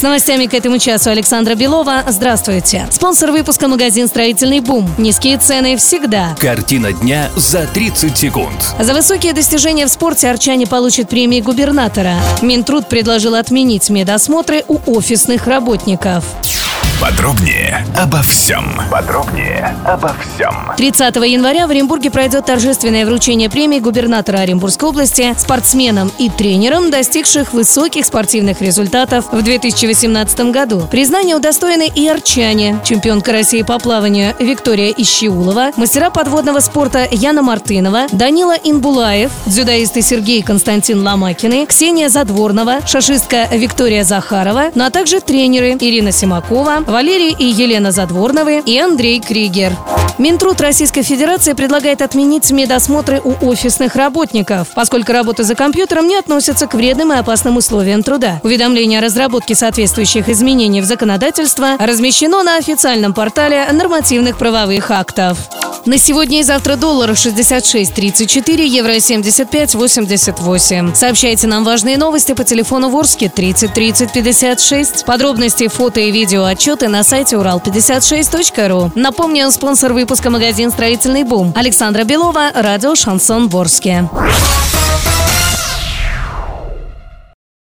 С новостями к этому часу Александра Белова. Здравствуйте. Спонсор выпуска магазин «Строительный бум». Низкие цены всегда. Картина дня за 30 секунд. За высокие достижения в спорте арчане получат премии губернатора. Минтруд предложил отменить медосмотры у офисных работников. Подробнее обо всем. Подробнее обо всем. 30 января в Оренбурге пройдет торжественное вручение премии губернатора Оренбургской области спортсменам и тренерам, достигших высоких спортивных результатов в 2018 году. Признание удостоены и арчане. Чемпионка России по плаванию Виктория Ищеулова, мастера подводного спорта Яна Мартынова, Данила Инбулаев, дзюдоисты Сергей Константин Ломакины, Ксения Задворнова, шашистка Виктория Захарова, ну а также тренеры Ирина Симакова, Валерий и Елена Задворновы и Андрей Кригер. Минтруд Российской Федерации предлагает отменить медосмотры у офисных работников, поскольку работа за компьютером не относится к вредным и опасным условиям труда. Уведомление о разработке соответствующих изменений в законодательство размещено на официальном портале нормативных правовых актов. На сегодня и завтра доллар 66.34, евро 75.88. Сообщайте нам важные новости по телефону Ворске 30 30 56. Подробности, фото и видео отчеты на сайте урал56.ру. Напомню, спонсор выпуска магазин «Строительный бум». Александра Белова, радио «Шансон Ворске».